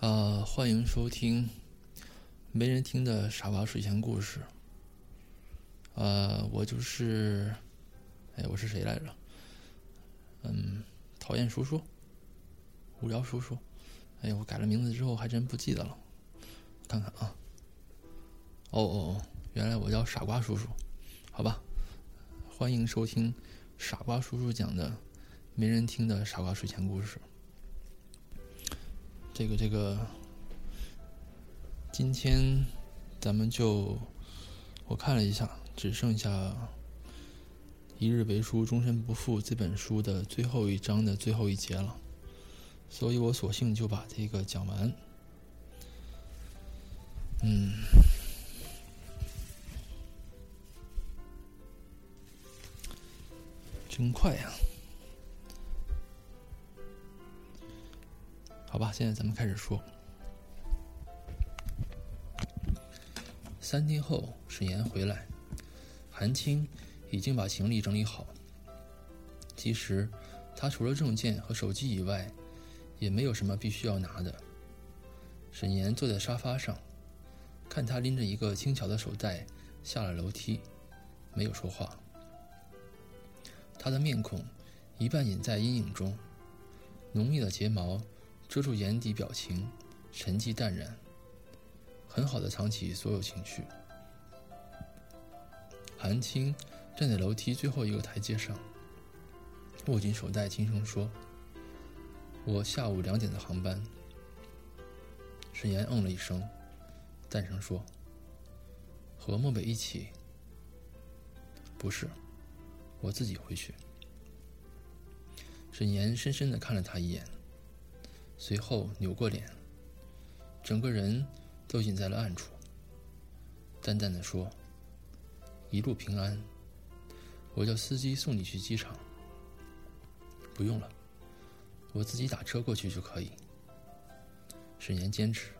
啊，欢迎收听没人听的傻瓜睡前故事。呃，我就是，哎，我是谁来着？嗯，讨厌叔叔，无聊叔叔。哎呀，我改了名字之后还真不记得了。看看啊，哦哦哦，原来我叫傻瓜叔叔。好吧，欢迎收听傻瓜叔叔讲的没人听的傻瓜睡前故事。这个这个，今天咱们就我看了一下，只剩下《一日为书，终身不负》这本书的最后一章的最后一节了，所以我索性就把这个讲完。嗯，真快呀！好吧，现在咱们开始说。三天后，沈岩回来，韩青已经把行李整理好。其实，他除了证件和手机以外，也没有什么必须要拿的。沈岩坐在沙发上，看他拎着一个轻巧的手袋下了楼梯，没有说话。他的面孔一半隐在阴影中，浓密的睫毛。遮住眼底表情，沉寂淡然，很好的藏起所有情绪。韩青站在楼梯最后一个台阶上，握紧手袋，轻声说：“我下午两点的航班。”沈岩嗯了一声，淡声说：“和漠北一起？”“不是，我自己回去。”沈岩深深的看了他一眼。随后扭过脸，整个人都隐在了暗处，淡淡的说：“一路平安，我叫司机送你去机场。”不用了，我自己打车过去就可以。沈岩坚持：“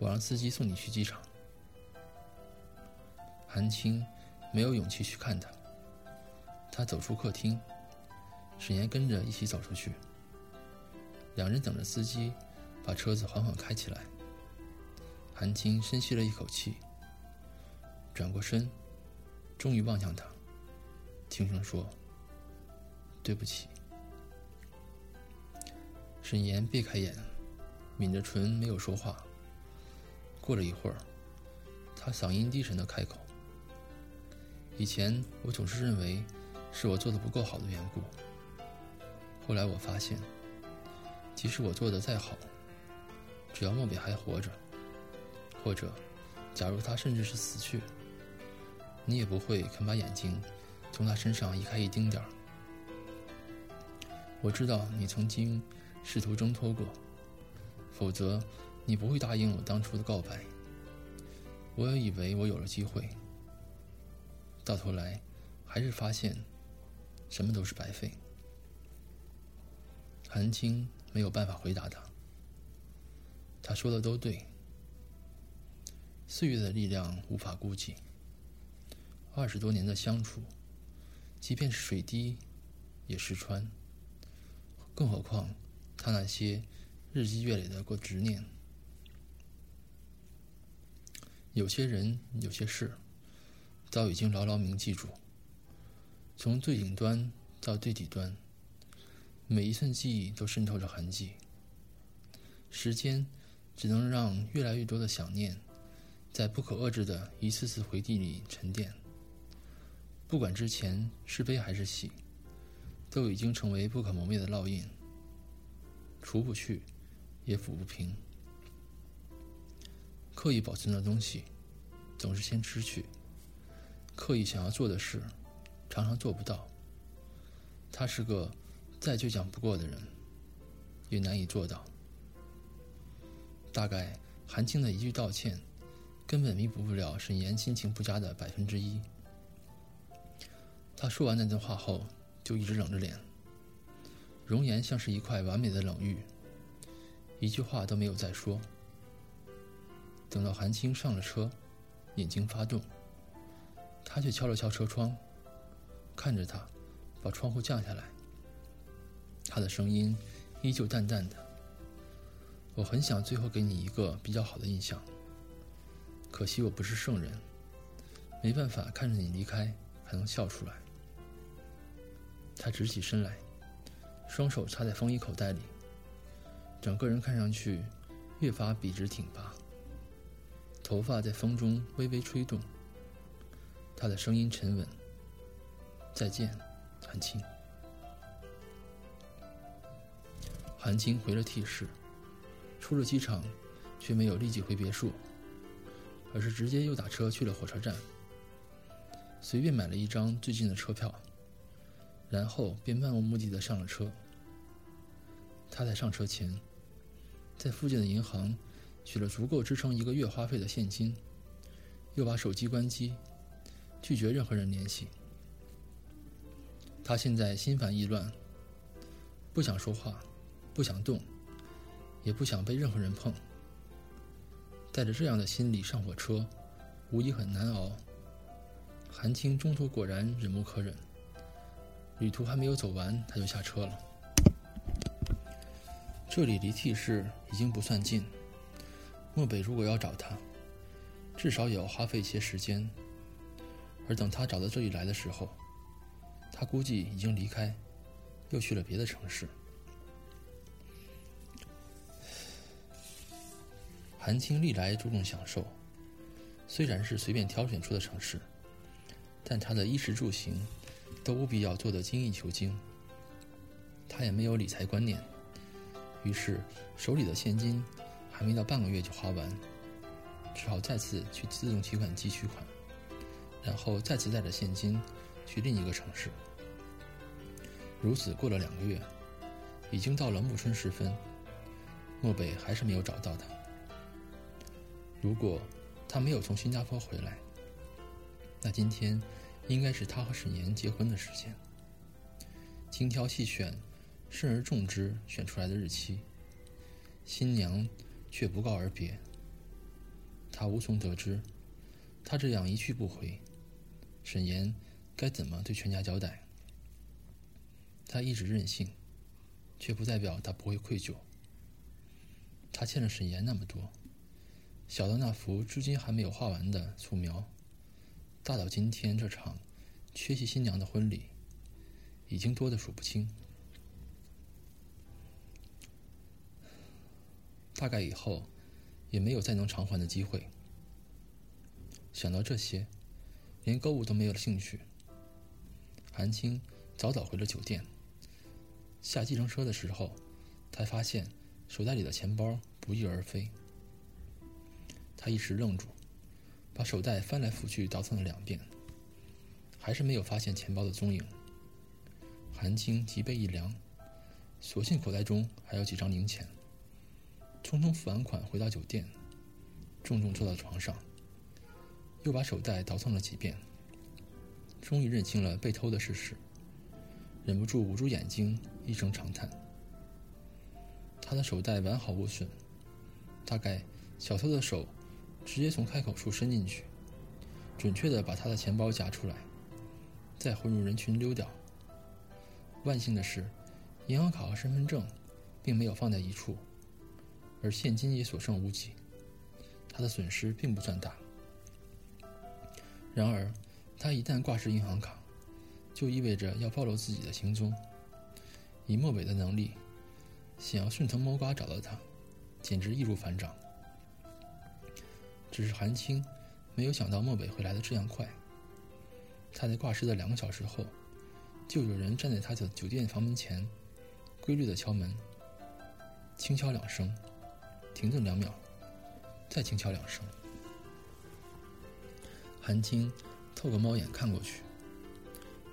我让司机送你去机场。”韩青没有勇气去看他，他走出客厅，沈岩跟着一起走出去。两人等着司机把车子缓缓开起来。韩青深吸了一口气，转过身，终于望向他，轻声说：“对不起。”沈岩避开眼，抿着唇没有说话。过了一会儿，他嗓音低沉的开口：“以前我总是认为是我做的不够好的缘故，后来我发现。”即使我做的再好，只要莫比还活着，或者，假如他甚至是死去，你也不会肯把眼睛从他身上移开一丁点儿。我知道你曾经试图挣脱过，否则你不会答应我当初的告白。我也以为我有了机会，到头来还是发现，什么都是白费。韩青。没有办法回答他。他说的都对。岁月的力量无法估计。二十多年的相处，即便是水滴，也石穿。更何况他那些日积月累的过执念。有些人，有些事，早已经牢牢铭记住。从最顶端到最底端。每一寸记忆都渗透着痕迹，时间只能让越来越多的想念，在不可遏制的一次次回忆里沉淀。不管之前是悲还是喜，都已经成为不可磨灭的烙印，除不去，也抚不平。刻意保存的东西，总是先失去；刻意想要做的事，常常做不到。他是个。再倔强不过的人，也难以做到。大概韩青的一句道歉，根本弥补不了沈岩心情不佳的百分之一。他说完那段话后，就一直冷着脸，容颜像是一块完美的冷玉，一句话都没有再说。等到韩青上了车，引擎发动，他却敲了敲车窗，看着他，把窗户降下来。他的声音依旧淡淡的：“我很想最后给你一个比较好的印象，可惜我不是圣人，没办法看着你离开还能笑出来。他直起身来，双手插在风衣口袋里，整个人看上去越发笔直挺拔，头发在风中微微吹动。他的声音沉稳：“再见，韩青。”韩青回了 T 市。出了机场，却没有立即回别墅，而是直接又打车去了火车站，随便买了一张最近的车票，然后便漫无目的的上了车。他在上车前，在附近的银行取了足够支撑一个月花费的现金，又把手机关机，拒绝任何人联系。他现在心烦意乱，不想说话，不想动。也不想被任何人碰。带着这样的心理上火车，无疑很难熬。韩青中途果然忍无可忍，旅途还没有走完，他就下车了。这里离 T 市已经不算近，漠北如果要找他，至少也要花费一些时间。而等他找到这里来的时候，他估计已经离开，又去了别的城市。韩青历来注重享受，虽然是随便挑选出的城市，但他的衣食住行都务必要做得精益求精。他也没有理财观念，于是手里的现金还没到半个月就花完，只好再次去自动提款机取款，然后再次带着现金去另一个城市。如此过了两个月，已经到了暮春时分，漠北还是没有找到他。如果他没有从新加坡回来，那今天应该是他和沈岩结婚的时间。精挑细选、慎而重之选出来的日期，新娘却不告而别。他无从得知，他这样一去不回，沈岩该怎么对全家交代？他一直任性，却不代表他不会愧疚。他欠了沈岩那么多。小到那幅至今还没有画完的素描，大到今天这场缺席新娘的婚礼，已经多得数不清。大概以后也没有再能偿还的机会。想到这些，连购物都没有了兴趣。韩青早早回了酒店。下计程车的时候，才发现手袋里的钱包不翼而飞。一时愣住，把手袋翻来覆去倒腾了两遍，还是没有发现钱包的踪影。韩青脊背一凉，索性口袋中还有几张零钱，匆匆付完款回到酒店，重重坐到床上，又把手袋倒腾了几遍，终于认清了被偷的事实，忍不住捂住眼睛，一声长叹。他的手袋完好无损，大概小偷的手。直接从开口处伸进去，准确的把他的钱包夹出来，再混入人群溜掉。万幸的是，银行卡和身份证并没有放在一处，而现金也所剩无几，他的损失并不算大。然而，他一旦挂失银行卡，就意味着要暴露自己的行踪。以莫北的能力，想要顺藤摸瓜找到他，简直易如反掌。只是韩青没有想到漠北会来的这样快。他在挂失的两个小时后，就有人站在他的酒店房门前，规律的敲门，轻敲两声，停顿两秒，再轻敲两声。韩青透过猫眼看过去，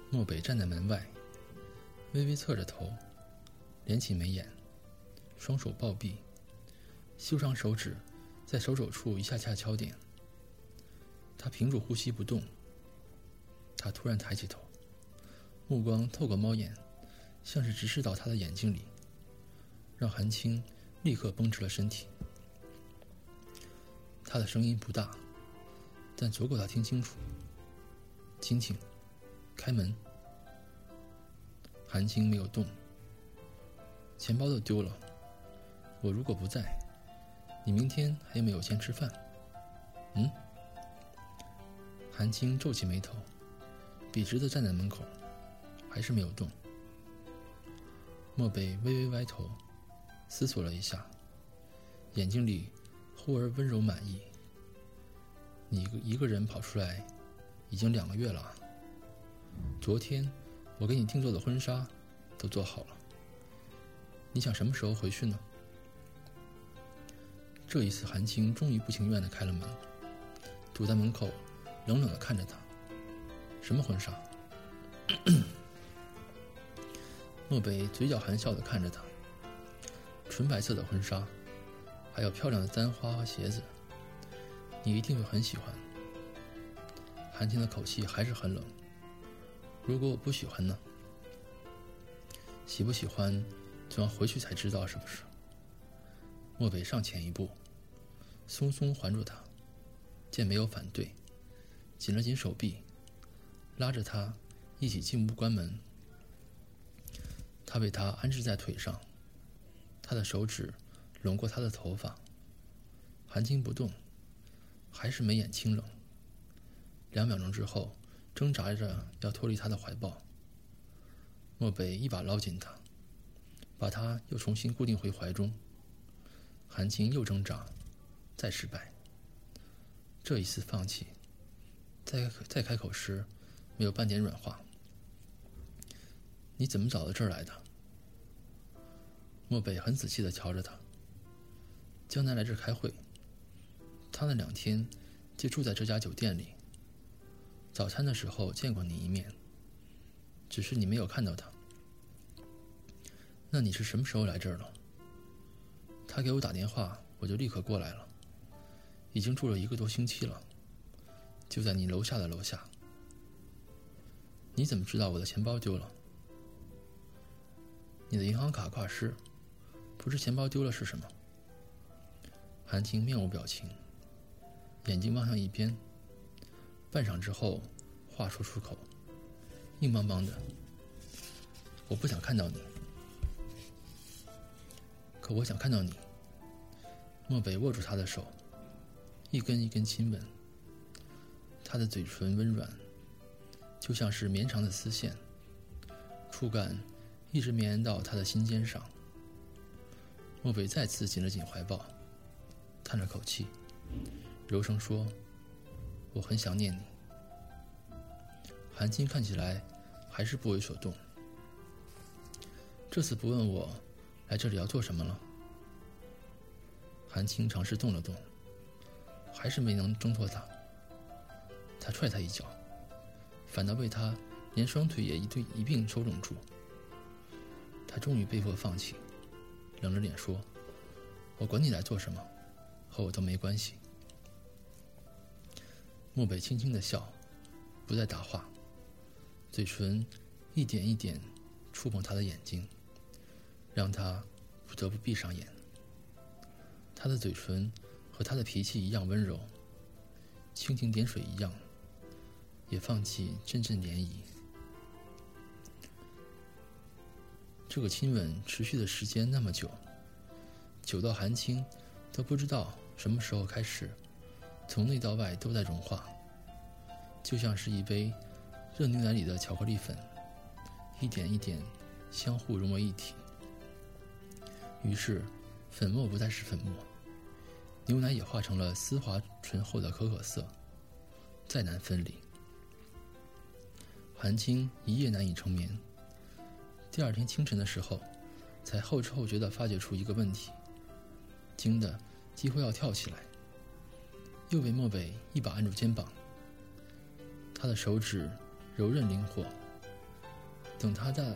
漠北站在门外，微微侧着头，连起眉眼，双手抱臂，修长手指。在手肘处一下下敲点，他屏住呼吸不动。他突然抬起头，目光透过猫眼，像是直视到他的眼睛里，让韩青立刻绷直了身体。他的声音不大，但足够他听清楚。青青，开门。韩青没有动。钱包都丢了，我如果不在，你明天还有没有钱吃饭？嗯？韩青皱起眉头，笔直的站在门口，还是没有动。漠北微微歪头，思索了一下，眼睛里忽而温柔满意。你一个一个人跑出来，已经两个月了。昨天我给你定做的婚纱都做好了，你想什么时候回去呢？这一次，韩青终于不情愿的开了门，堵在门口。冷冷的看着他，什么婚纱？漠北嘴角含笑的看着他，纯白色的婚纱，还有漂亮的簪花和鞋子，你一定会很喜欢。韩青的口气还是很冷。如果我不喜欢呢？喜不喜欢，就要回去才知道，是不是？漠北上前一步，松松环住他，见没有反对。紧了紧手臂，拉着他一起进屋关门。他被他安置在腿上，他的手指拢过他的头发。韩青不动，还是眉眼清冷。两秒钟之后，挣扎着要脱离他的怀抱。莫北一把捞紧他，把他又重新固定回怀中。韩青又挣扎，再失败。这一次放弃。再再开口时，没有半点软化。你怎么找到这儿来的？漠北很仔细的瞧着他。江南来这儿开会，他那两天就住在这家酒店里。早餐的时候见过你一面，只是你没有看到他。那你是什么时候来这儿的？他给我打电话，我就立刻过来了。已经住了一个多星期了。就在你楼下的楼下。你怎么知道我的钱包丢了？你的银行卡挂失，不是钱包丢了是什么？韩青面无表情，眼睛望向一边。半晌之后，话说出口，硬邦邦的：“我不想看到你。”可我想看到你。漠北握住他的手，一根一根亲吻。他的嘴唇温软，就像是绵长的丝线，触感一直绵延到他的心尖上。莫北再次紧了紧怀抱，叹了口气，柔声说：“我很想念你。”韩青看起来还是不为所动。这次不问我来这里要做什么了。韩青尝试动了动，还是没能挣脱他。他踹他一脚，反倒被他连双腿也一对一并收拢住。他终于被迫放弃，冷着脸说：“我管你来做什么，和我都没关系。”漠北轻轻的笑，不再答话，嘴唇一点一点触碰他的眼睛，让他不得不闭上眼。他的嘴唇和他的脾气一样温柔，蜻蜓点水一样。也放起阵阵涟漪。这个亲吻持续的时间那么久，久到韩青都不知道什么时候开始，从内到外都在融化，就像是一杯热牛奶里的巧克力粉，一点一点相互融为一体。于是，粉末不再是粉末，牛奶也化成了丝滑醇厚的可可色，再难分离。韩青一夜难以成眠。第二天清晨的时候，才后知后觉地发觉出一个问题，惊得几乎要跳起来。又被漠北一把按住肩膀，他的手指柔韧灵活。等他在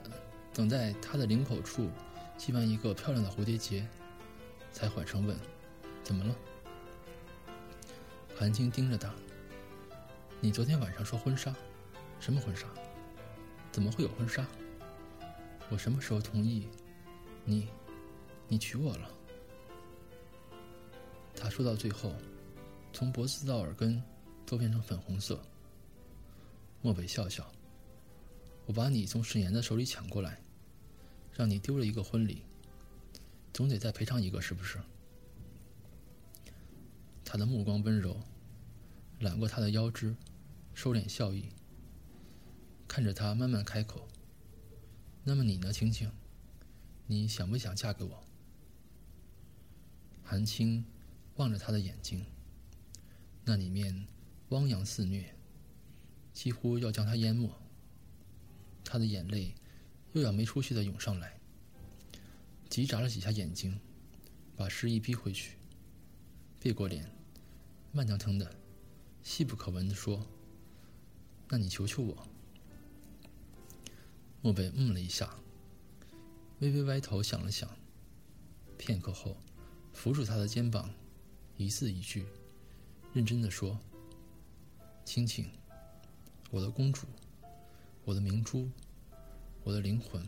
等在他的领口处系完一个漂亮的蝴蝶结，才缓声问：“怎么了？”韩青盯着他：“你昨天晚上说婚纱？”什么婚纱？怎么会有婚纱？我什么时候同意你？你娶我了？他说到最后，从脖子到耳根都变成粉红色。漠北笑笑，我把你从沈岩的手里抢过来，让你丢了一个婚礼，总得再赔偿一个，是不是？他的目光温柔，揽过他的腰肢，收敛笑意，看着他慢慢开口：“那么你呢，青青？你想不想嫁给我？”韩青望着他的眼睛，那里面汪洋肆虐，几乎要将他淹没。他的眼泪又要没出息的涌上来，急眨了几下眼睛，把诗意逼回去，背过脸，慢腾腾的、细不可闻的说：“那你求求我。”漠北嗯了一下，微微歪头想了想，片刻后，扶住他的肩膀，一字一句，认真的说：“青青，我的公主。”我的明珠，我的灵魂，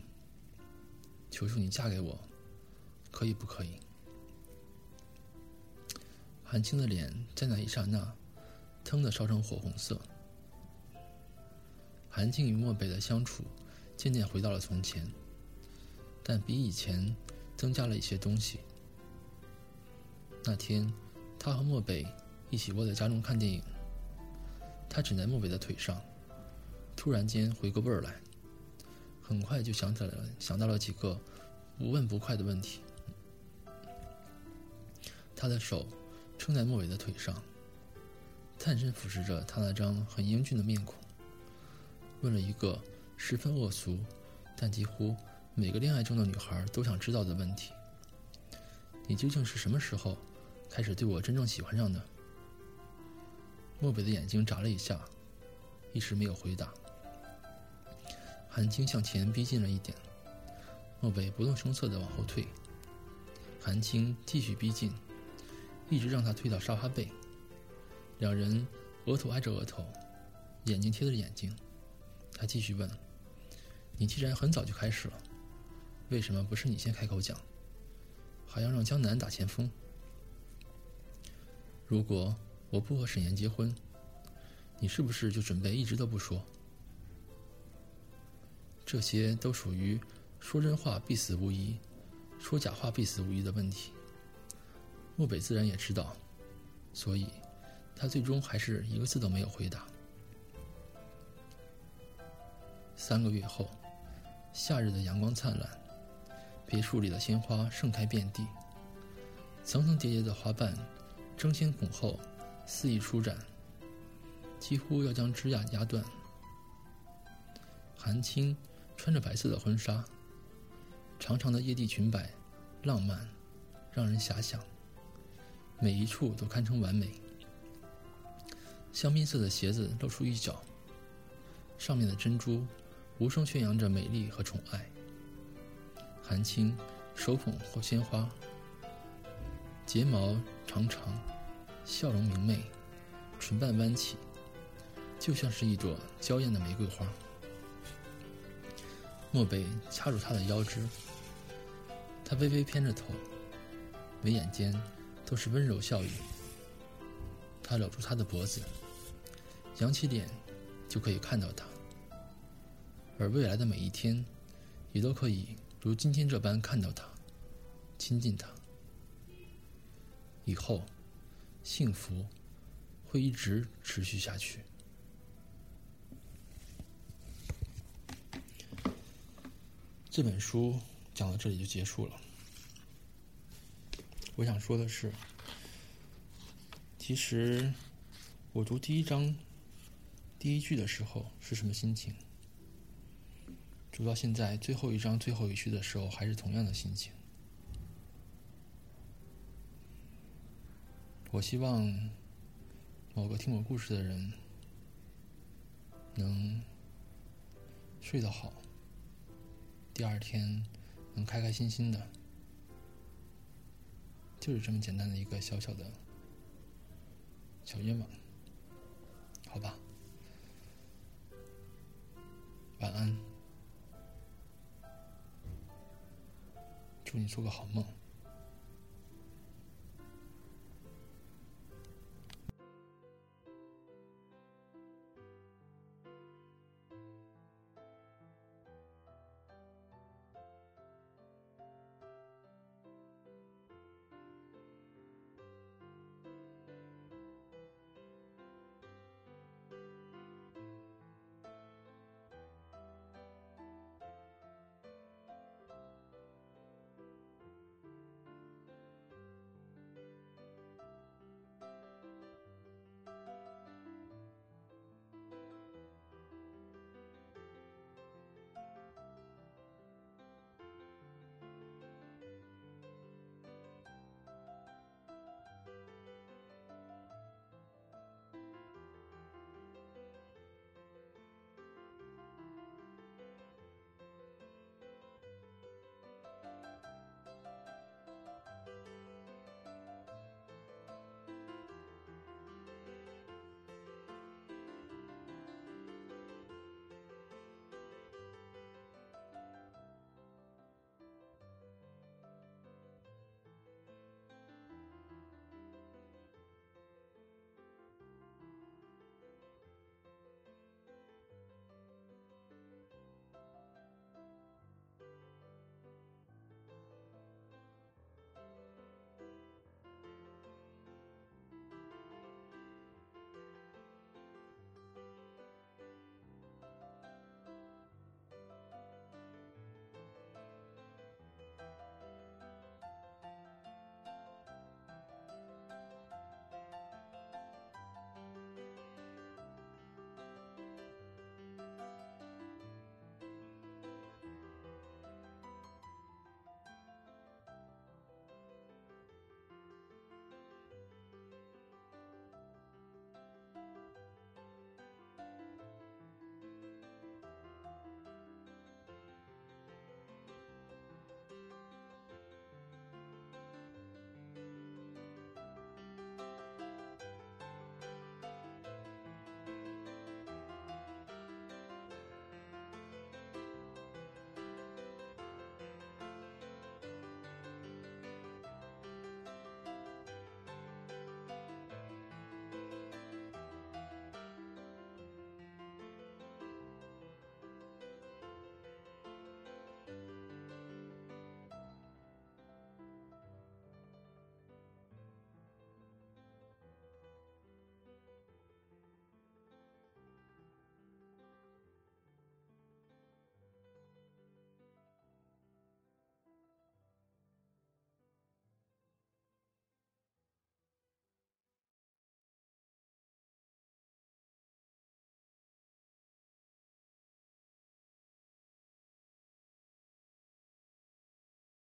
求求你嫁给我，可以不可以？韩青的脸在那一刹那，腾的烧成火红色。韩青与漠北的相处渐渐回到了从前，但比以前增加了一些东西。那天，他和漠北一起窝在家中看电影，他枕在漠北的腿上。突然间回过味儿来，很快就想起来了，想到了几个不问不快的问题。他的手撑在莫伟的腿上，探身俯视着他那张很英俊的面孔，问了一个十分恶俗，但几乎每个恋爱中的女孩都想知道的问题：你究竟是什么时候开始对我真正喜欢上的？莫北的眼睛眨了一下，一时没有回答。韩青向前逼近了一点，莫北不动声色地往后退。韩青继续逼近，一直让他推到沙发背。两人额头挨着额头，眼睛贴着眼睛。他继续问：“你既然很早就开始了，为什么不是你先开口讲，还要让江南打前锋？如果我不和沈岩结婚，你是不是就准备一直都不说？”这些都属于说真话必死无疑，说假话必死无疑的问题。漠北自然也知道，所以他最终还是一个字都没有回答。三个月后，夏日的阳光灿烂，别墅里的鲜花盛开遍地，层层叠叠的花瓣争先恐后，肆意舒展，几乎要将枝桠压断。韩青。穿着白色的婚纱，长长的叶地裙摆，浪漫，让人遐想。每一处都堪称完美。香槟色的鞋子露出一角，上面的珍珠无声宣扬着美丽和宠爱。韩青手捧或鲜花，睫毛长长，笑容明媚，唇瓣弯起，就像是一朵娇艳的玫瑰花。漠北掐住他的腰肢，他微微偏着头，眉眼间都是温柔笑意。他搂住他的脖子，扬起脸就可以看到他，而未来的每一天，也都可以如今天这般看到他，亲近他。以后，幸福会一直持续下去。这本书讲到这里就结束了。我想说的是，其实我读第一章第一句的时候是什么心情，读到现在最后一章最后一句的时候还是同样的心情。我希望某个听我故事的人能睡得好。第二天能开开心心的，就是这么简单的一个小小的小愿望，好吧？晚安，祝你做个好梦。